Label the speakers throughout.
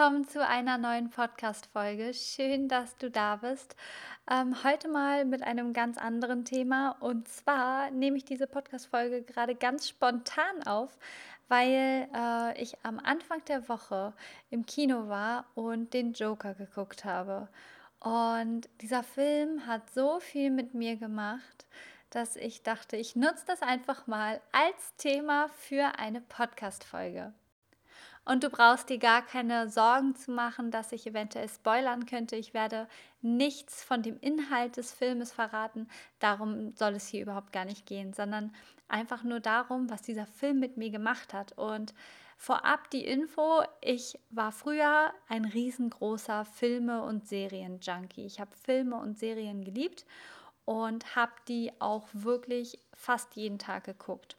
Speaker 1: Willkommen zu einer neuen Podcast-Folge. Schön, dass du da bist. Ähm, heute mal mit einem ganz anderen Thema. Und zwar nehme ich diese Podcast-Folge gerade ganz spontan auf, weil äh, ich am Anfang der Woche im Kino war und den Joker geguckt habe. Und dieser Film hat so viel mit mir gemacht, dass ich dachte, ich nutze das einfach mal als Thema für eine Podcast-Folge. Und du brauchst dir gar keine Sorgen zu machen, dass ich eventuell spoilern könnte. Ich werde nichts von dem Inhalt des Filmes verraten. Darum soll es hier überhaupt gar nicht gehen, sondern einfach nur darum, was dieser Film mit mir gemacht hat. Und vorab die Info, ich war früher ein riesengroßer Filme- und Serien-Junkie. Ich habe Filme und Serien geliebt und habe die auch wirklich fast jeden Tag geguckt.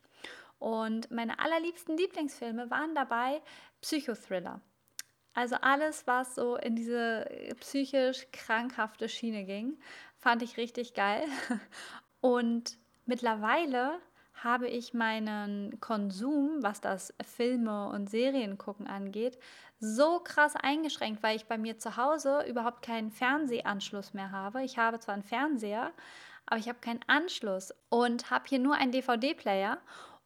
Speaker 1: Und meine allerliebsten Lieblingsfilme waren dabei Psychothriller. Also alles, was so in diese psychisch krankhafte Schiene ging, fand ich richtig geil. Und mittlerweile habe ich meinen Konsum, was das Filme und Serien gucken angeht, so krass eingeschränkt, weil ich bei mir zu Hause überhaupt keinen Fernsehanschluss mehr habe. Ich habe zwar einen Fernseher, aber ich habe keinen Anschluss und habe hier nur einen DVD-Player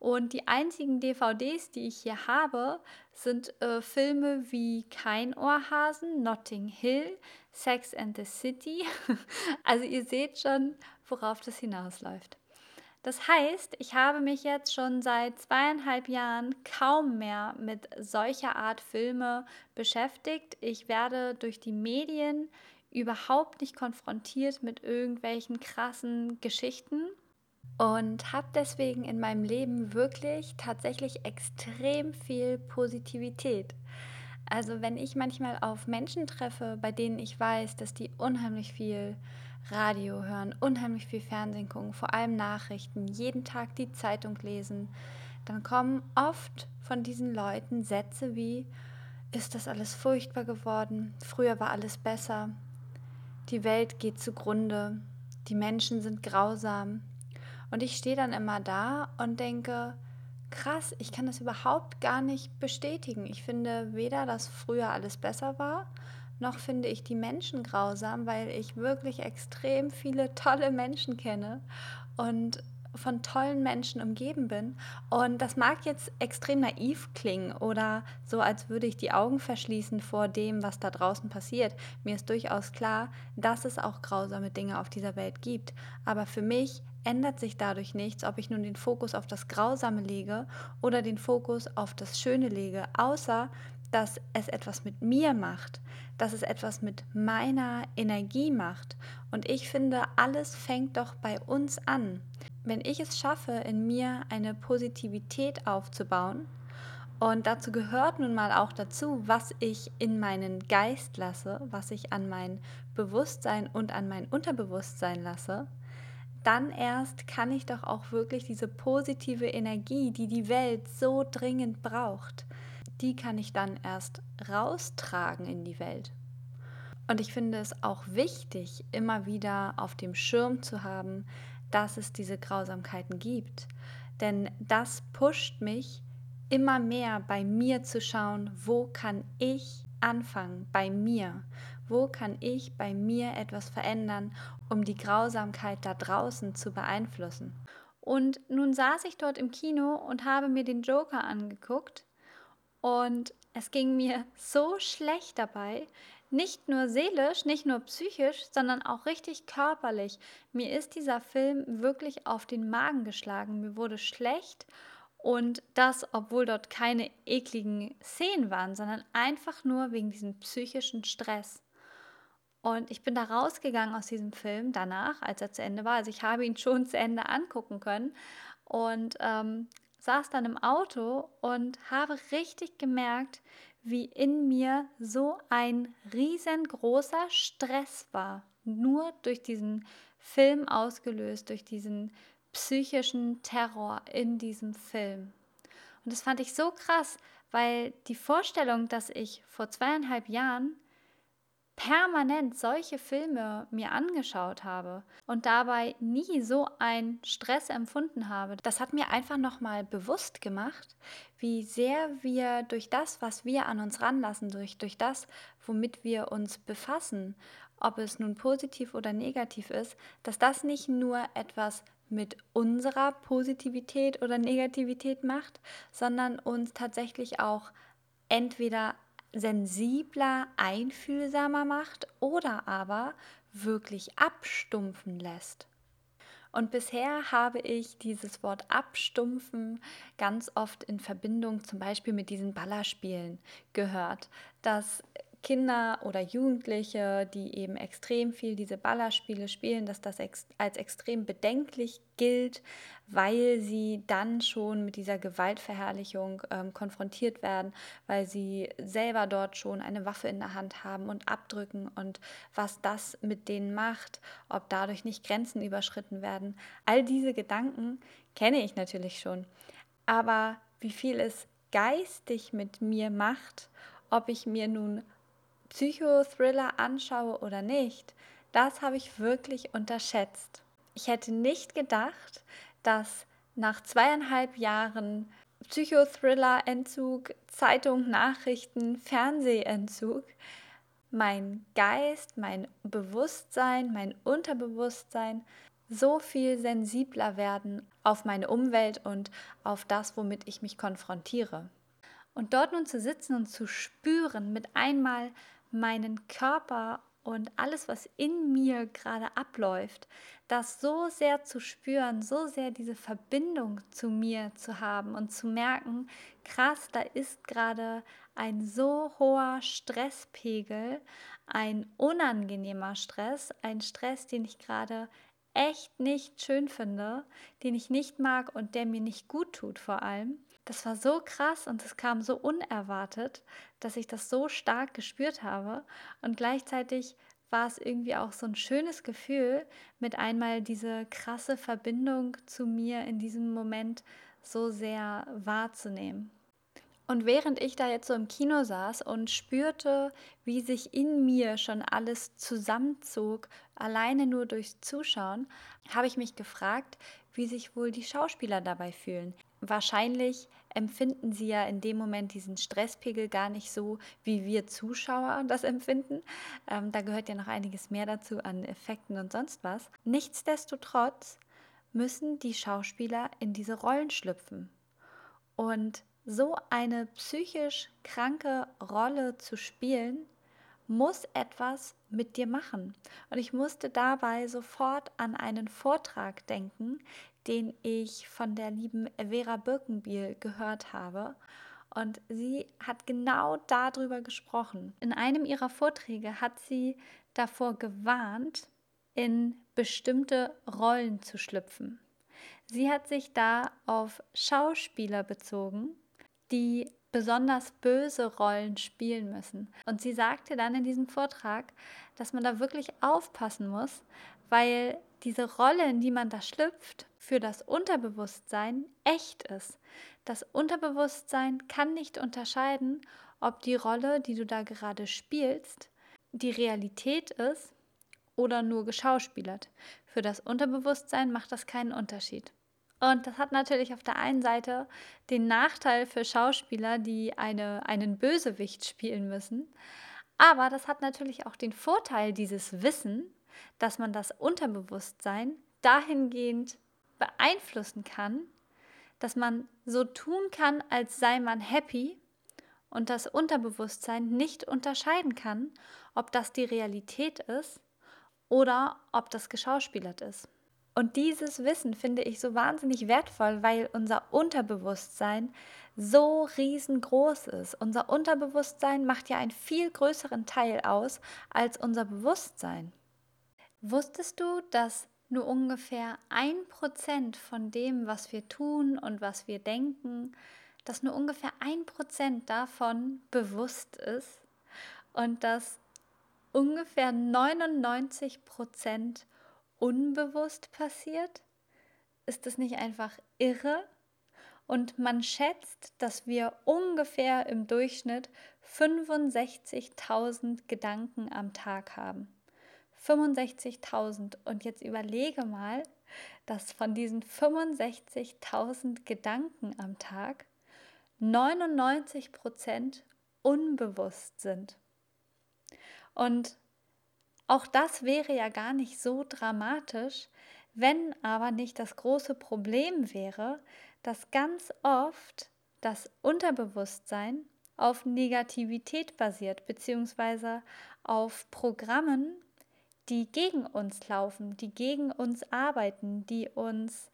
Speaker 1: und die einzigen DVDs, die ich hier habe, sind äh, Filme wie Kein Ohrhasen, Notting Hill, Sex and the City. also ihr seht schon, worauf das hinausläuft. Das heißt, ich habe mich jetzt schon seit zweieinhalb Jahren kaum mehr mit solcher Art Filme beschäftigt. Ich werde durch die Medien überhaupt nicht konfrontiert mit irgendwelchen krassen Geschichten und habe deswegen in meinem Leben wirklich tatsächlich extrem viel Positivität. Also wenn ich manchmal auf Menschen treffe, bei denen ich weiß, dass die unheimlich viel Radio hören, unheimlich viel Fernsehen gucken, vor allem Nachrichten, jeden Tag die Zeitung lesen, dann kommen oft von diesen Leuten Sätze wie, ist das alles furchtbar geworden, früher war alles besser, die Welt geht zugrunde, die Menschen sind grausam, und ich stehe dann immer da und denke, krass, ich kann das überhaupt gar nicht bestätigen. Ich finde weder, dass früher alles besser war, noch finde ich die Menschen grausam, weil ich wirklich extrem viele tolle Menschen kenne und von tollen Menschen umgeben bin. Und das mag jetzt extrem naiv klingen oder so, als würde ich die Augen verschließen vor dem, was da draußen passiert. Mir ist durchaus klar, dass es auch grausame Dinge auf dieser Welt gibt. Aber für mich ändert sich dadurch nichts, ob ich nun den Fokus auf das Grausame lege oder den Fokus auf das Schöne lege, außer dass es etwas mit mir macht, dass es etwas mit meiner Energie macht. Und ich finde, alles fängt doch bei uns an. Wenn ich es schaffe, in mir eine Positivität aufzubauen, und dazu gehört nun mal auch dazu, was ich in meinen Geist lasse, was ich an mein Bewusstsein und an mein Unterbewusstsein lasse, dann erst kann ich doch auch wirklich diese positive Energie, die die Welt so dringend braucht, die kann ich dann erst raustragen in die Welt. Und ich finde es auch wichtig, immer wieder auf dem Schirm zu haben, dass es diese Grausamkeiten gibt. Denn das pusht mich immer mehr bei mir zu schauen, wo kann ich anfangen bei mir? Wo kann ich bei mir etwas verändern, um die Grausamkeit da draußen zu beeinflussen? Und nun saß ich dort im Kino und habe mir den Joker angeguckt und es ging mir so schlecht dabei, nicht nur seelisch, nicht nur psychisch, sondern auch richtig körperlich. Mir ist dieser Film wirklich auf den Magen geschlagen. Mir wurde schlecht und das, obwohl dort keine ekligen Szenen waren, sondern einfach nur wegen diesem psychischen Stress. Und ich bin da rausgegangen aus diesem Film danach, als er zu Ende war. Also ich habe ihn schon zu Ende angucken können und ähm, saß dann im Auto und habe richtig gemerkt, wie in mir so ein riesengroßer Stress war, nur durch diesen Film ausgelöst, durch diesen psychischen Terror in diesem Film. Und das fand ich so krass, weil die Vorstellung, dass ich vor zweieinhalb Jahren permanent solche Filme mir angeschaut habe und dabei nie so einen Stress empfunden habe, das hat mir einfach nochmal bewusst gemacht, wie sehr wir durch das, was wir an uns ranlassen, durch, durch das, womit wir uns befassen, ob es nun positiv oder negativ ist, dass das nicht nur etwas mit unserer Positivität oder Negativität macht, sondern uns tatsächlich auch entweder sensibler, einfühlsamer macht oder aber wirklich abstumpfen lässt. Und bisher habe ich dieses Wort abstumpfen ganz oft in Verbindung zum Beispiel mit diesen Ballerspielen gehört, dass Kinder oder Jugendliche, die eben extrem viel diese Ballerspiele spielen, dass das ex als extrem bedenklich gilt, weil sie dann schon mit dieser Gewaltverherrlichung ähm, konfrontiert werden, weil sie selber dort schon eine Waffe in der Hand haben und abdrücken und was das mit denen macht, ob dadurch nicht Grenzen überschritten werden. All diese Gedanken kenne ich natürlich schon. Aber wie viel es geistig mit mir macht, ob ich mir nun Psychothriller anschaue oder nicht, das habe ich wirklich unterschätzt. Ich hätte nicht gedacht, dass nach zweieinhalb Jahren Psychothriller-Entzug, Zeitung, Nachrichten, Fernsehentzug mein Geist, mein Bewusstsein, mein Unterbewusstsein so viel sensibler werden auf meine Umwelt und auf das, womit ich mich konfrontiere. Und dort nun zu sitzen und zu spüren, mit einmal meinen Körper und alles, was in mir gerade abläuft, das so sehr zu spüren, so sehr diese Verbindung zu mir zu haben und zu merken, krass, da ist gerade ein so hoher Stresspegel, ein unangenehmer Stress, ein Stress, den ich gerade echt nicht schön finde, den ich nicht mag und der mir nicht gut tut vor allem. Das war so krass und es kam so unerwartet, dass ich das so stark gespürt habe. Und gleichzeitig war es irgendwie auch so ein schönes Gefühl, mit einmal diese krasse Verbindung zu mir in diesem Moment so sehr wahrzunehmen. Und während ich da jetzt so im Kino saß und spürte, wie sich in mir schon alles zusammenzog, alleine nur durchs Zuschauen, habe ich mich gefragt, wie sich wohl die Schauspieler dabei fühlen wahrscheinlich empfinden sie ja in dem Moment diesen Stresspegel gar nicht so, wie wir Zuschauer das empfinden. Ähm, da gehört ja noch einiges mehr dazu an Effekten und sonst was. Nichtsdestotrotz müssen die Schauspieler in diese Rollen schlüpfen. Und so eine psychisch kranke Rolle zu spielen, muss etwas mit dir machen. Und ich musste dabei sofort an einen Vortrag denken, den ich von der lieben Vera Birkenbiel gehört habe. Und sie hat genau darüber gesprochen. In einem ihrer Vorträge hat sie davor gewarnt, in bestimmte Rollen zu schlüpfen. Sie hat sich da auf Schauspieler bezogen, die besonders böse Rollen spielen müssen. Und sie sagte dann in diesem Vortrag, dass man da wirklich aufpassen muss, weil diese Rolle, in die man da schlüpft, für das Unterbewusstsein echt ist. Das Unterbewusstsein kann nicht unterscheiden, ob die Rolle, die du da gerade spielst, die Realität ist oder nur geschauspielert. Für das Unterbewusstsein macht das keinen Unterschied. Und das hat natürlich auf der einen Seite den Nachteil für Schauspieler, die eine, einen Bösewicht spielen müssen. Aber das hat natürlich auch den Vorteil, dieses Wissen, dass man das Unterbewusstsein dahingehend beeinflussen kann, dass man so tun kann, als sei man happy und das Unterbewusstsein nicht unterscheiden kann, ob das die Realität ist oder ob das geschauspielert ist. Und dieses Wissen finde ich so wahnsinnig wertvoll, weil unser Unterbewusstsein so riesengroß ist. Unser Unterbewusstsein macht ja einen viel größeren Teil aus als unser Bewusstsein. Wusstest du, dass nur ungefähr ein Prozent von dem, was wir tun und was wir denken, dass nur ungefähr ein Prozent davon bewusst ist und dass ungefähr 99 Prozent unbewusst passiert? Ist das nicht einfach irre? Und man schätzt, dass wir ungefähr im Durchschnitt 65.000 Gedanken am Tag haben. 65.000. Und jetzt überlege mal, dass von diesen 65.000 Gedanken am Tag 99 Prozent unbewusst sind. Und auch das wäre ja gar nicht so dramatisch, wenn aber nicht das große Problem wäre, dass ganz oft das Unterbewusstsein auf Negativität basiert, beziehungsweise auf Programmen, die gegen uns laufen, die gegen uns arbeiten, die uns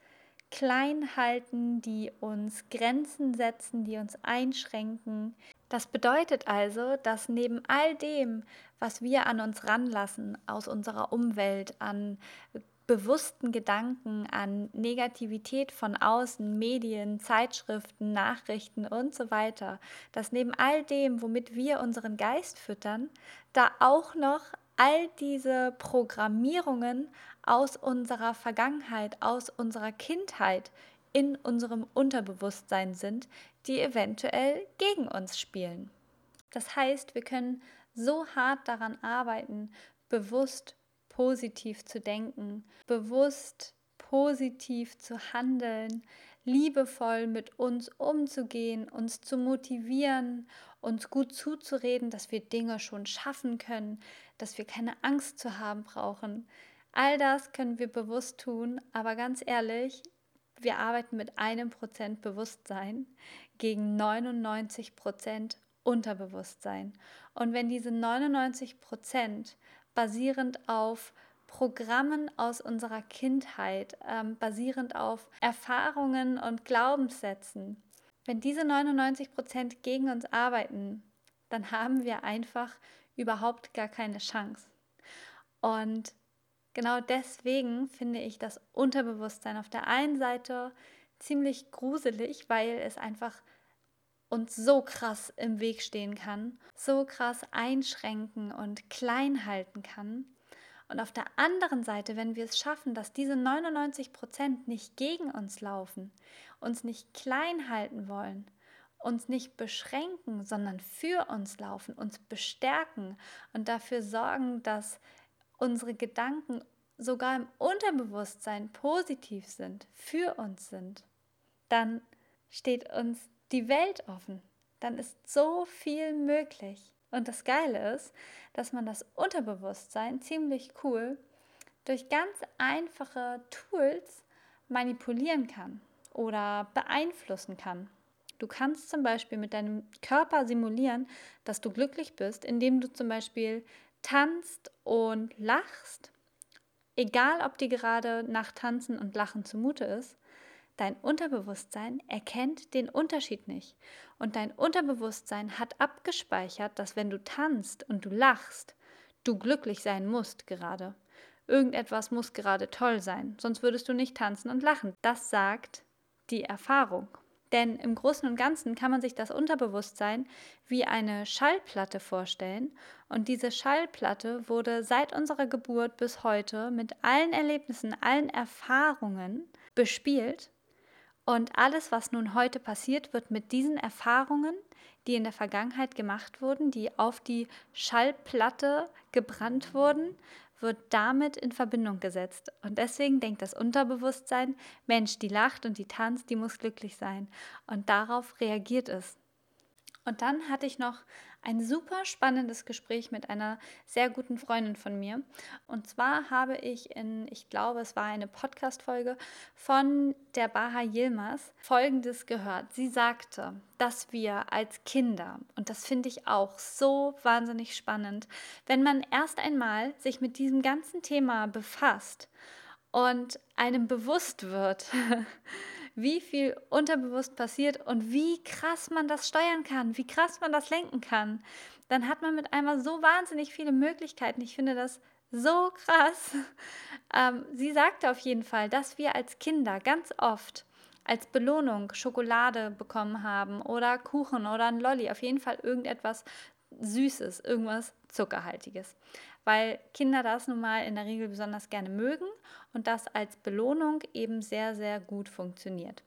Speaker 1: klein halten, die uns Grenzen setzen, die uns einschränken. Das bedeutet also, dass neben all dem, was wir an uns ranlassen aus unserer Umwelt, an bewussten Gedanken, an Negativität von außen, Medien, Zeitschriften, Nachrichten und so weiter, dass neben all dem, womit wir unseren Geist füttern, da auch noch all diese Programmierungen aus unserer Vergangenheit, aus unserer Kindheit in unserem Unterbewusstsein sind, die eventuell gegen uns spielen. Das heißt, wir können so hart daran arbeiten, bewusst positiv zu denken, bewusst positiv zu handeln, liebevoll mit uns umzugehen, uns zu motivieren, uns gut zuzureden, dass wir Dinge schon schaffen können, dass wir keine Angst zu haben brauchen. All das können wir bewusst tun, aber ganz ehrlich, wir arbeiten mit einem Prozent Bewusstsein gegen 99 Prozent Unterbewusstsein. Und wenn diese 99 Prozent basierend auf Programmen aus unserer Kindheit, ähm, basierend auf Erfahrungen und Glaubenssätzen. Wenn diese 99 Prozent gegen uns arbeiten, dann haben wir einfach überhaupt gar keine Chance. Und genau deswegen finde ich das Unterbewusstsein auf der einen Seite ziemlich gruselig, weil es einfach uns so krass im Weg stehen kann, so krass einschränken und klein halten kann. Und auf der anderen Seite, wenn wir es schaffen, dass diese 99 Prozent nicht gegen uns laufen, uns nicht klein halten wollen, uns nicht beschränken, sondern für uns laufen, uns bestärken und dafür sorgen, dass unsere Gedanken sogar im Unterbewusstsein positiv sind, für uns sind, dann steht uns die Welt offen. Dann ist so viel möglich. Und das Geile ist, dass man das Unterbewusstsein ziemlich cool durch ganz einfache Tools manipulieren kann oder beeinflussen kann. Du kannst zum Beispiel mit deinem Körper simulieren, dass du glücklich bist, indem du zum Beispiel tanzt und lachst, egal ob dir gerade nach Tanzen und Lachen zumute ist. Dein Unterbewusstsein erkennt den Unterschied nicht. Und dein Unterbewusstsein hat abgespeichert, dass wenn du tanzt und du lachst, du glücklich sein musst gerade. Irgendetwas muss gerade toll sein, sonst würdest du nicht tanzen und lachen. Das sagt die Erfahrung. Denn im Großen und Ganzen kann man sich das Unterbewusstsein wie eine Schallplatte vorstellen. Und diese Schallplatte wurde seit unserer Geburt bis heute mit allen Erlebnissen, allen Erfahrungen bespielt und alles, was nun heute passiert, wird mit diesen Erfahrungen, die in der Vergangenheit gemacht wurden, die auf die Schallplatte gebrannt wurden, wird damit in Verbindung gesetzt. Und deswegen denkt das Unterbewusstsein, Mensch, die lacht und die tanzt, die muss glücklich sein. Und darauf reagiert es. Und dann hatte ich noch ein super spannendes Gespräch mit einer sehr guten Freundin von mir. Und zwar habe ich in, ich glaube, es war eine Podcast-Folge von der Baha Yilmaz Folgendes gehört. Sie sagte, dass wir als Kinder, und das finde ich auch so wahnsinnig spannend, wenn man erst einmal sich mit diesem ganzen Thema befasst und einem bewusst wird, wie viel unterbewusst passiert und wie krass man das steuern kann, wie krass man das lenken kann, dann hat man mit einmal so wahnsinnig viele Möglichkeiten. Ich finde das so krass. Ähm, sie sagte auf jeden Fall, dass wir als Kinder ganz oft als Belohnung Schokolade bekommen haben oder Kuchen oder ein Lolli, auf jeden Fall irgendetwas Süßes, irgendwas Zuckerhaltiges. Weil Kinder das nun mal in der Regel besonders gerne mögen und das als Belohnung eben sehr, sehr gut funktioniert.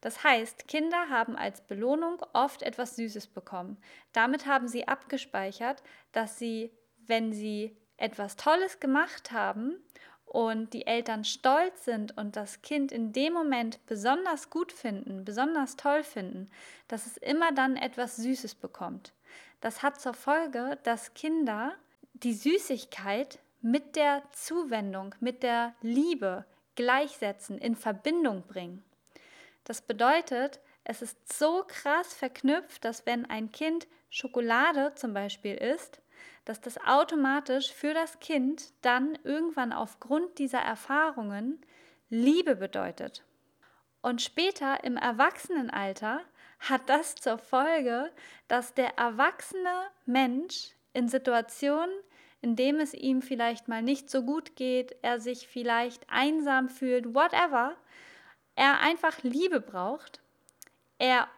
Speaker 1: Das heißt, Kinder haben als Belohnung oft etwas Süßes bekommen. Damit haben sie abgespeichert, dass sie, wenn sie etwas Tolles gemacht haben und die Eltern stolz sind und das Kind in dem Moment besonders gut finden, besonders toll finden, dass es immer dann etwas Süßes bekommt. Das hat zur Folge, dass Kinder die Süßigkeit mit der Zuwendung, mit der Liebe gleichsetzen, in Verbindung bringen. Das bedeutet, es ist so krass verknüpft, dass wenn ein Kind Schokolade zum Beispiel isst, dass das automatisch für das Kind dann irgendwann aufgrund dieser Erfahrungen Liebe bedeutet. Und später im Erwachsenenalter hat das zur Folge, dass der erwachsene Mensch in Situationen, in dem es ihm vielleicht mal nicht so gut geht, er sich vielleicht einsam fühlt, whatever, er einfach Liebe braucht, er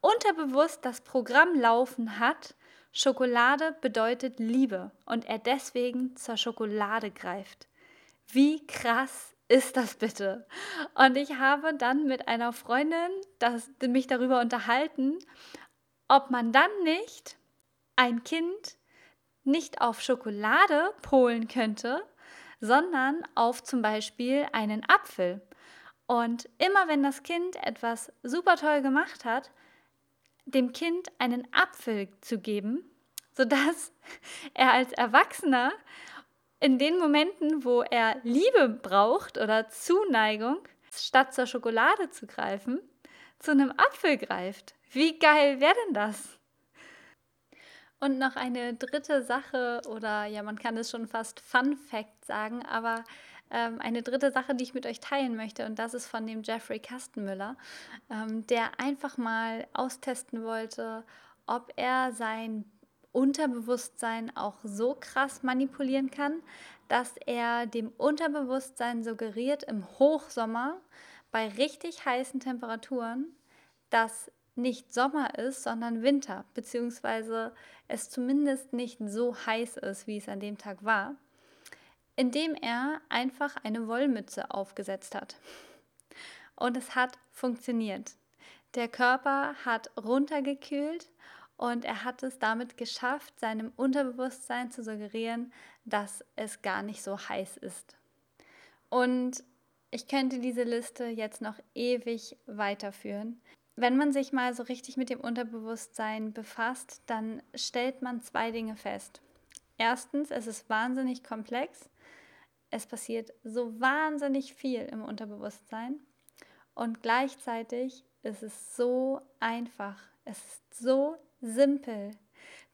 Speaker 1: unterbewusst das Programm laufen hat, Schokolade bedeutet Liebe und er deswegen zur Schokolade greift. Wie krass ist das bitte? Und ich habe dann mit einer Freundin das, mich darüber unterhalten, ob man dann nicht ein Kind nicht auf Schokolade polen könnte, sondern auf zum Beispiel einen Apfel. Und immer wenn das Kind etwas super toll gemacht hat, dem Kind einen Apfel zu geben, sodass er als Erwachsener in den Momenten, wo er Liebe braucht oder Zuneigung, statt zur Schokolade zu greifen, zu einem Apfel greift. Wie geil wäre denn das? Und noch eine dritte Sache, oder ja, man kann es schon fast Fun Fact sagen, aber ähm, eine dritte Sache, die ich mit euch teilen möchte, und das ist von dem Jeffrey Kastenmüller, ähm, der einfach mal austesten wollte, ob er sein Unterbewusstsein auch so krass manipulieren kann, dass er dem Unterbewusstsein suggeriert im Hochsommer bei richtig heißen Temperaturen, dass nicht Sommer ist, sondern Winter, beziehungsweise es zumindest nicht so heiß ist, wie es an dem Tag war, indem er einfach eine Wollmütze aufgesetzt hat. Und es hat funktioniert. Der Körper hat runtergekühlt und er hat es damit geschafft, seinem Unterbewusstsein zu suggerieren, dass es gar nicht so heiß ist. Und ich könnte diese Liste jetzt noch ewig weiterführen. Wenn man sich mal so richtig mit dem Unterbewusstsein befasst, dann stellt man zwei Dinge fest. Erstens, es ist wahnsinnig komplex. Es passiert so wahnsinnig viel im Unterbewusstsein. Und gleichzeitig ist es so einfach. Es ist so simpel.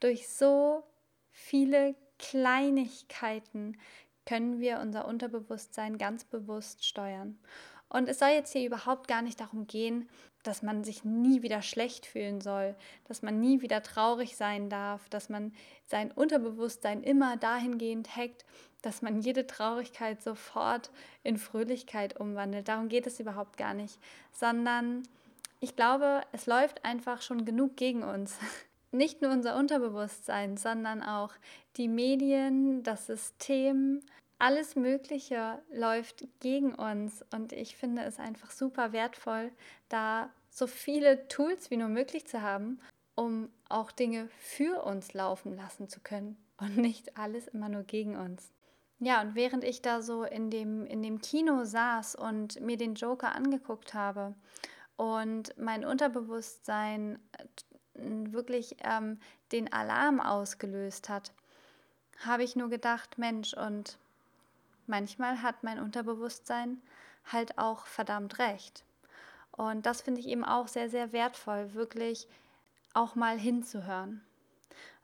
Speaker 1: Durch so viele Kleinigkeiten können wir unser Unterbewusstsein ganz bewusst steuern. Und es soll jetzt hier überhaupt gar nicht darum gehen, dass man sich nie wieder schlecht fühlen soll, dass man nie wieder traurig sein darf, dass man sein Unterbewusstsein immer dahingehend hackt, dass man jede Traurigkeit sofort in Fröhlichkeit umwandelt. Darum geht es überhaupt gar nicht, sondern ich glaube, es läuft einfach schon genug gegen uns. Nicht nur unser Unterbewusstsein, sondern auch die Medien, das System, alles Mögliche läuft gegen uns. Und ich finde es einfach super wertvoll, da so viele Tools wie nur möglich zu haben, um auch Dinge für uns laufen lassen zu können und nicht alles immer nur gegen uns. Ja, und während ich da so in dem, in dem Kino saß und mir den Joker angeguckt habe und mein Unterbewusstsein äh, wirklich ähm, den Alarm ausgelöst hat, habe ich nur gedacht, Mensch, und manchmal hat mein Unterbewusstsein halt auch verdammt recht. Und das finde ich eben auch sehr, sehr wertvoll, wirklich auch mal hinzuhören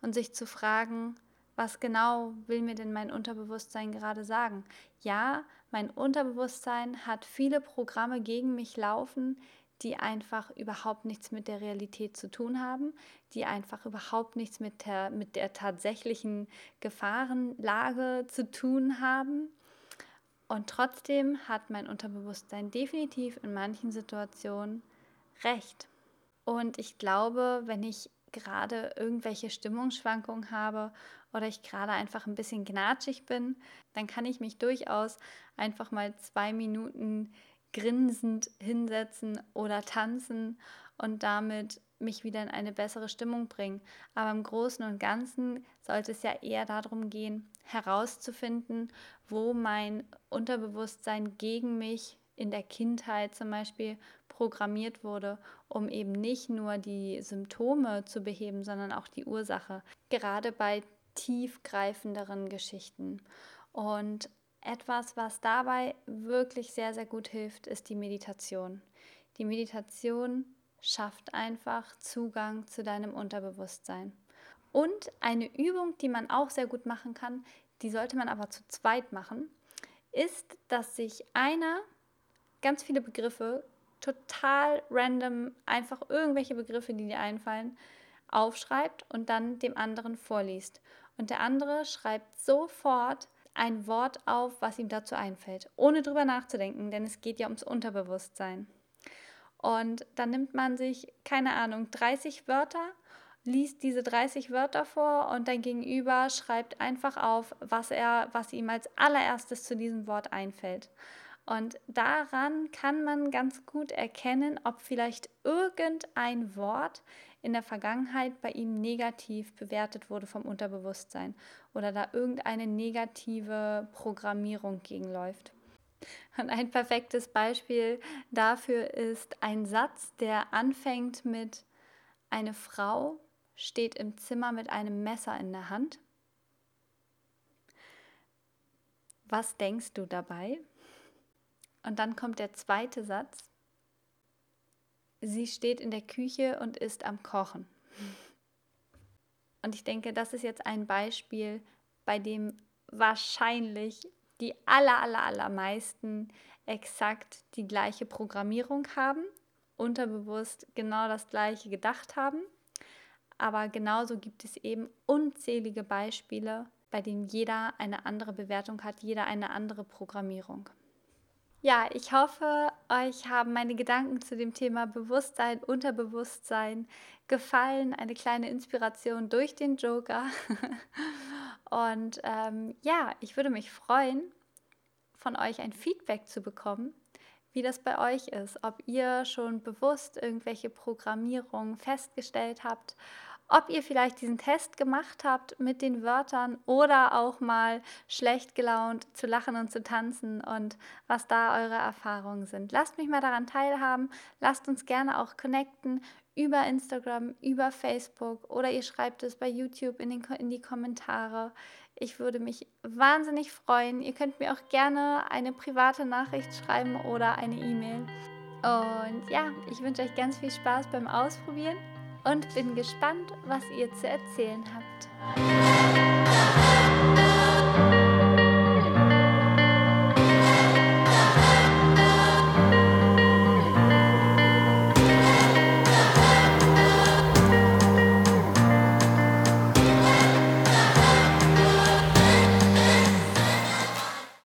Speaker 1: und sich zu fragen, was genau will mir denn mein Unterbewusstsein gerade sagen? Ja, mein Unterbewusstsein hat viele Programme gegen mich laufen, die einfach überhaupt nichts mit der Realität zu tun haben, die einfach überhaupt nichts mit der, mit der tatsächlichen Gefahrenlage zu tun haben. Und trotzdem hat mein Unterbewusstsein definitiv in manchen Situationen recht. Und ich glaube, wenn ich gerade irgendwelche Stimmungsschwankungen habe oder ich gerade einfach ein bisschen gnatschig bin, dann kann ich mich durchaus einfach mal zwei Minuten grinsend hinsetzen oder tanzen und damit mich wieder in eine bessere Stimmung bringen. Aber im Großen und Ganzen sollte es ja eher darum gehen, herauszufinden, wo mein Unterbewusstsein gegen mich in der Kindheit zum Beispiel programmiert wurde, um eben nicht nur die Symptome zu beheben, sondern auch die Ursache. Gerade bei tiefgreifenderen Geschichten. Und etwas, was dabei wirklich sehr, sehr gut hilft, ist die Meditation. Die Meditation schafft einfach Zugang zu deinem Unterbewusstsein. Und eine Übung, die man auch sehr gut machen kann, die sollte man aber zu zweit machen, ist, dass sich einer ganz viele Begriffe, total random, einfach irgendwelche Begriffe, die dir einfallen, aufschreibt und dann dem anderen vorliest. Und der andere schreibt sofort ein Wort auf, was ihm dazu einfällt, ohne drüber nachzudenken, denn es geht ja ums Unterbewusstsein. Und dann nimmt man sich, keine Ahnung, 30 Wörter, liest diese 30 Wörter vor und dein Gegenüber schreibt einfach auf, was er, was ihm als allererstes zu diesem Wort einfällt. Und daran kann man ganz gut erkennen, ob vielleicht irgendein Wort in der Vergangenheit bei ihm negativ bewertet wurde vom Unterbewusstsein oder da irgendeine negative Programmierung gegenläuft. Und ein perfektes Beispiel dafür ist ein Satz, der anfängt mit eine Frau steht im Zimmer mit einem Messer in der Hand. Was denkst du dabei? Und dann kommt der zweite Satz. Sie steht in der Küche und ist am Kochen. Und ich denke, das ist jetzt ein Beispiel, bei dem wahrscheinlich die aller, aller, allermeisten exakt die gleiche Programmierung haben, unterbewusst genau das gleiche gedacht haben. Aber genauso gibt es eben unzählige Beispiele, bei denen jeder eine andere Bewertung hat, jeder eine andere Programmierung. Ja, ich hoffe, euch haben meine Gedanken zu dem Thema Bewusstsein, Unterbewusstsein gefallen. Eine kleine Inspiration durch den Joker. Und ähm, ja, ich würde mich freuen, von euch ein Feedback zu bekommen, wie das bei euch ist. Ob ihr schon bewusst irgendwelche Programmierungen festgestellt habt ob ihr vielleicht diesen Test gemacht habt mit den Wörtern oder auch mal schlecht gelaunt zu lachen und zu tanzen und was da eure Erfahrungen sind. Lasst mich mal daran teilhaben. Lasst uns gerne auch connecten über Instagram, über Facebook oder ihr schreibt es bei YouTube in, den, in die Kommentare. Ich würde mich wahnsinnig freuen. Ihr könnt mir auch gerne eine private Nachricht schreiben oder eine E-Mail. Und ja, ich wünsche euch ganz viel Spaß beim Ausprobieren und bin gespannt, was ihr zu erzählen habt.